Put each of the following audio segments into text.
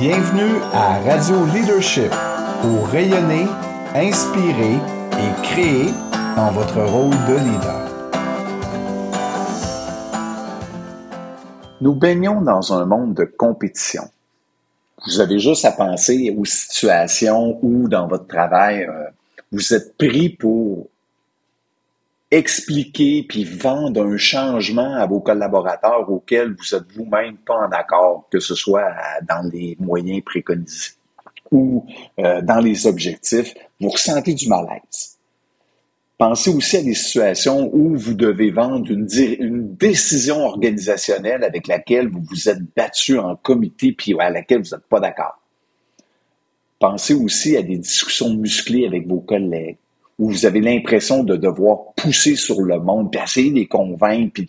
Bienvenue à Radio Leadership pour rayonner, inspirer et créer dans votre rôle de leader. Nous baignons dans un monde de compétition. Vous avez juste à penser aux situations où dans votre travail, euh, vous êtes pris pour expliquer puis vendre un changement à vos collaborateurs auxquels vous êtes vous-même pas en accord, que ce soit dans les moyens préconisés ou euh, dans les objectifs, vous ressentez du malaise. Pensez aussi à des situations où vous devez vendre une, une décision organisationnelle avec laquelle vous vous êtes battu en comité puis à laquelle vous n'êtes pas d'accord. Pensez aussi à des discussions musclées avec vos collègues où vous avez l'impression de devoir pousser sur le monde, puis essayer de les convaincre, puis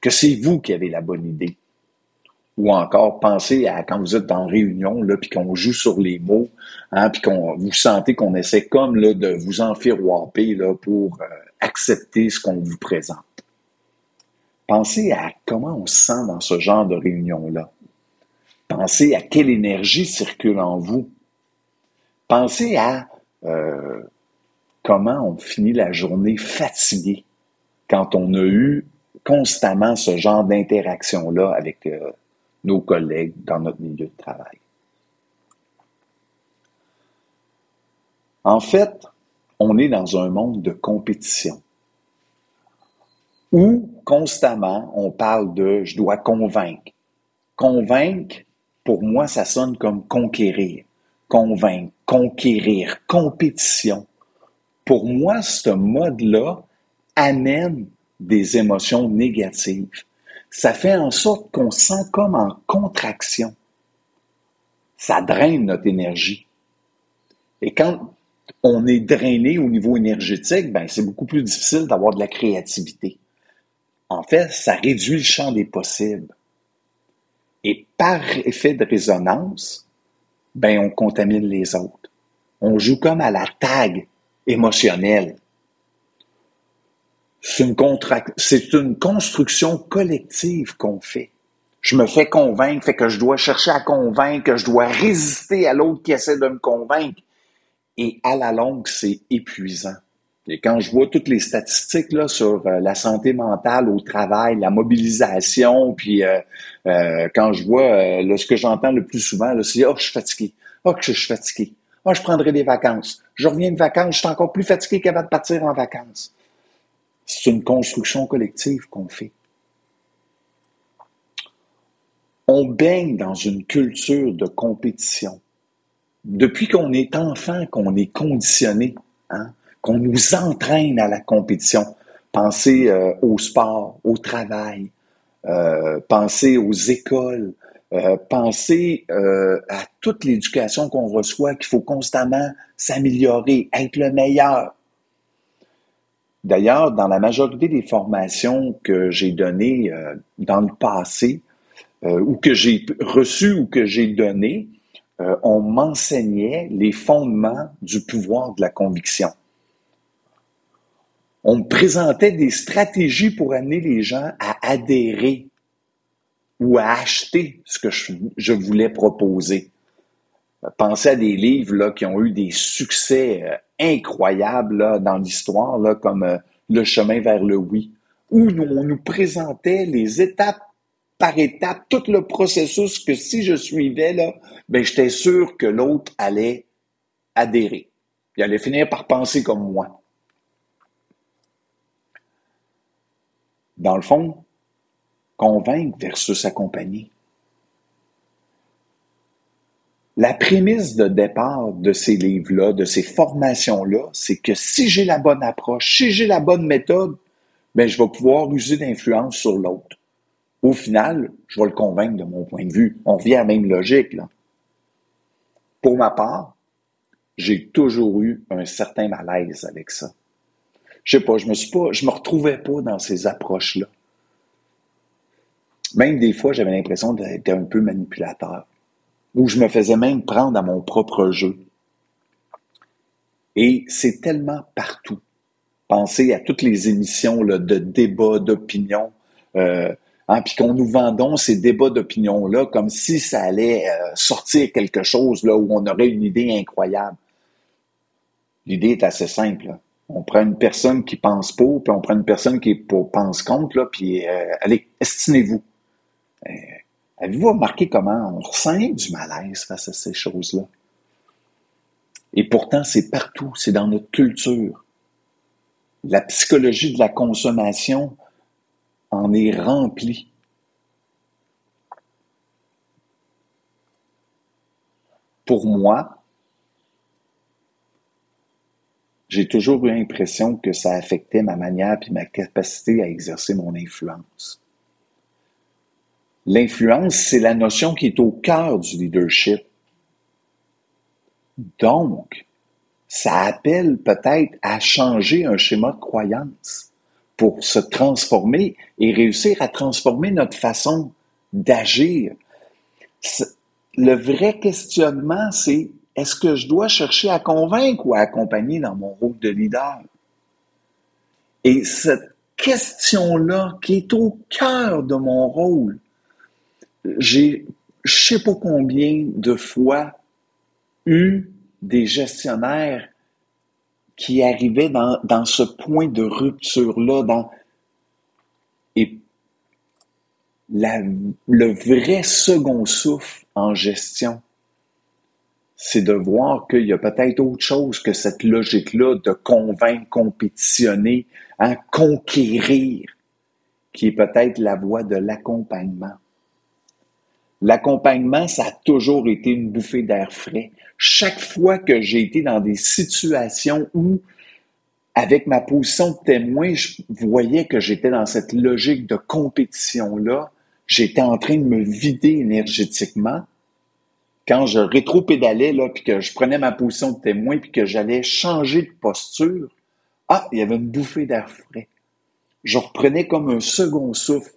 que, c'est vous qui avez la bonne idée. Ou encore, pensez à quand vous êtes en réunion, là, puis qu'on joue sur les mots, hein, puis qu'on vous sentez qu'on essaie comme là, de vous enfiroiper là, pour euh, accepter ce qu'on vous présente. Pensez à comment on se sent dans ce genre de réunion-là. Pensez à quelle énergie circule en vous. Pensez à euh, comment on finit la journée fatigué quand on a eu constamment ce genre d'interaction-là avec euh, nos collègues dans notre milieu de travail. En fait, on est dans un monde de compétition où constamment on parle de je dois convaincre. Convaincre, pour moi, ça sonne comme conquérir. Convaincre, conquérir, compétition pour moi, ce mode-là amène des émotions négatives. Ça fait en sorte qu'on sent comme en contraction. Ça draine notre énergie. Et quand on est drainé au niveau énergétique, ben, c'est beaucoup plus difficile d'avoir de la créativité. En fait, ça réduit le champ des possibles. Et par effet de résonance, ben, on contamine les autres. On joue comme à la tag émotionnel. C'est une, construction collective qu'on fait. Je me fais convaincre, fait que je dois chercher à convaincre, que je dois résister à l'autre qui essaie de me convaincre. Et à la longue, c'est épuisant. Et quand je vois toutes les statistiques là, sur euh, la santé mentale au travail, la mobilisation, puis euh, euh, quand je vois ce que j'entends le plus souvent, c'est Oh, je suis fatigué. Oh, que je suis fatigué. Moi, je prendrai des vacances. Je reviens de vacances, je suis encore plus fatigué qu'avant de partir en vacances. C'est une construction collective qu'on fait. On baigne dans une culture de compétition. Depuis qu'on est enfant, qu'on est conditionné, hein, qu'on nous entraîne à la compétition. Pensez euh, au sport, au travail, euh, pensez aux écoles, euh, penser euh, à toute l'éducation qu'on reçoit, qu'il faut constamment s'améliorer, être le meilleur. D'ailleurs, dans la majorité des formations que j'ai données euh, dans le passé, ou que j'ai reçues ou que j'ai données, on m'enseignait les fondements du pouvoir de la conviction. On me présentait des stratégies pour amener les gens à adhérer ou à acheter ce que je, voulais proposer. Pensez à des livres qui ont eu des succès euh, incroyables dans l'histoire, comme euh, Le chemin vers le oui, où on nous présentait les étapes par étapes, tout le processus que si je suivais, là, ben, j'étais sûr que l'autre allait adhérer. Il allait finir par penser comme moi. Dans le fond, Convaincre versus accompagner. La prémisse de départ de ces livres-là, de ces formations-là, c'est que si j'ai la bonne approche, si j'ai la bonne méthode, ben, je vais pouvoir user d'influence sur l'autre. Au final, je vais le convaincre de mon point de vue. On revient à la même logique. Pour ma part, j'ai toujours eu un certain malaise avec ça. Je sais pas, je me suis pas, je me retrouvais pas dans ces approches-là. Même des fois, j'avais l'impression d'être un peu manipulateur, ou je me faisais même prendre à mon propre jeu. Et c'est tellement partout. Pensez à toutes les émissions là, de débat, d'opinion, euh, hein, puis qu'on nous vendons ces débats d'opinion-là comme si ça allait euh, sortir quelque chose là où on aurait une idée incroyable. L'idée est assez simple. On prend une personne qui pense pour, puis on prend une personne qui pense contre, puis euh, allez, estimez-vous. Euh, avez-vous remarqué comment on ressent du malaise face à ces choses-là? Et pourtant, c'est partout, c'est dans notre culture. La psychologie de la consommation en est remplie. Pour moi, j'ai toujours eu l'impression que ça affectait ma manière et ma capacité à exercer mon influence. L'influence, c'est la notion qui est au cœur du leadership. Donc, ça appelle peut-être à changer un schéma de croyance pour se transformer et réussir à transformer notre façon d'agir. Le vrai questionnement, c'est est-ce que je dois chercher à convaincre ou à accompagner dans mon rôle de leader? Et cette question-là qui est au cœur de mon rôle, j'ai je sais pas combien de fois eu des gestionnaires qui arrivaient dans, ce point de rupture-là, et le vrai second souffle en gestion, c'est de voir qu'il y a peut-être autre chose que cette logique-là de convaincre, compétitionner, hein, conquérir, qui est peut-être la voie de l'accompagnement. L'accompagnement, ça a toujours été une bouffée d'air frais. Chaque fois que j'ai été dans des situations où, avec ma position de témoin, je voyais que j'étais dans cette logique de compétition-là, j'étais en train de me vider énergétiquement. Quand je rétro-pédalais, là, puis que je prenais ma position de témoin, puis que j'allais changer de posture, ah, il y avait une bouffée d'air frais. Je reprenais comme un second souffle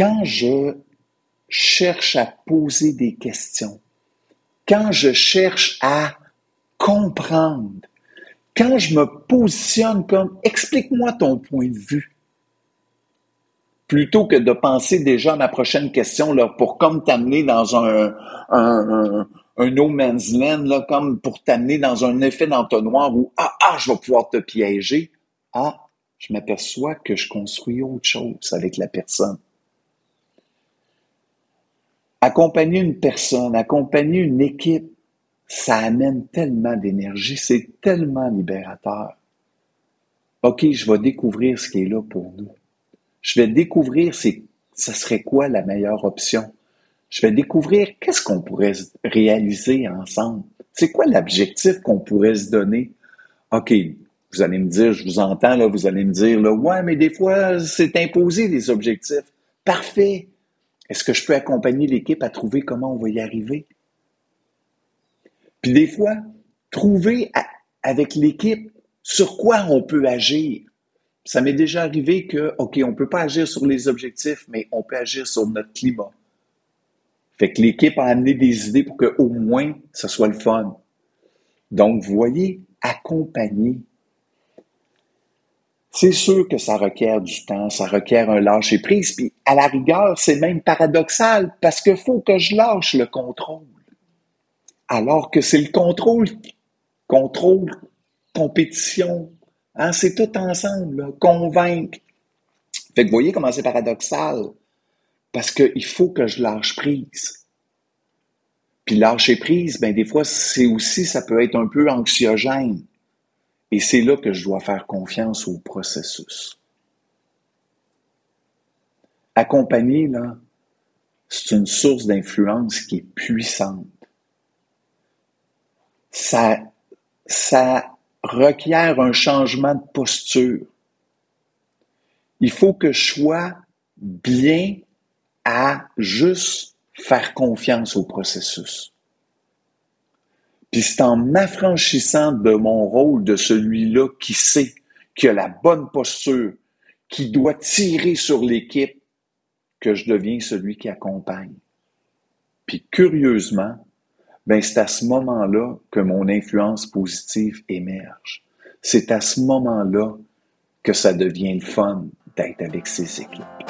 quand je cherche à poser des questions, quand je cherche à comprendre, quand je me positionne comme explique-moi ton point de vue, plutôt que de penser déjà à ma prochaine question pour comme t'amener dans un, un, un, no man's land, comme pour t'amener dans un effet d'entonnoir où ah, ah, je vais pouvoir te piéger. Ah, je m'aperçois que je construis autre chose avec la personne. Accompagner une personne, accompagner une équipe, ça amène tellement d'énergie, c'est tellement libérateur. OK, je vais découvrir ce qui est là pour nous. Je vais découvrir ce serait quoi la meilleure option. Je vais découvrir qu'est-ce qu'on pourrait réaliser ensemble. C'est quoi l'objectif qu'on pourrait se donner? OK, vous allez me dire, je vous entends, là, vous allez me dire, là, ouais, mais des fois, c'est imposé des objectifs. Parfait. Est-ce que je peux accompagner l'équipe à trouver comment on va y arriver? Puis des fois, trouver avec l'équipe sur quoi on peut agir. Ça m'est déjà arrivé que, OK, on ne peut pas agir sur les objectifs, mais on peut agir sur notre climat. Fait que l'équipe a amené des idées pour qu'au moins, ce soit le fun. Donc, voyez, accompagner, c'est sûr que ça requiert du temps, ça requiert un lâcher-prise, puis à la rigueur, c'est même paradoxal parce qu'il faut que je lâche le contrôle. Alors que c'est le contrôle, contrôle, compétition, hein, c'est tout ensemble, convaincre. Fait que vous voyez comment c'est paradoxal, parce qu'il faut que je lâche prise. Puis lâcher prise, ben des fois, c'est aussi, ça peut être un peu anxiogène. Et c'est là que je dois faire confiance au processus. Accompagner, là, c'est une source d'influence qui est puissante. Ça, ça requiert un changement de posture. Il faut que je sois bien à juste faire confiance au processus. Puis c'est en m'affranchissant de mon rôle de celui-là qui sait, qui a la bonne posture, qui doit tirer sur l'équipe, que je deviens celui qui accompagne. Puis curieusement, ben c'est à ce moment-là que mon influence positive émerge. C'est à ce moment-là que ça devient le fun d'être avec ses équipes.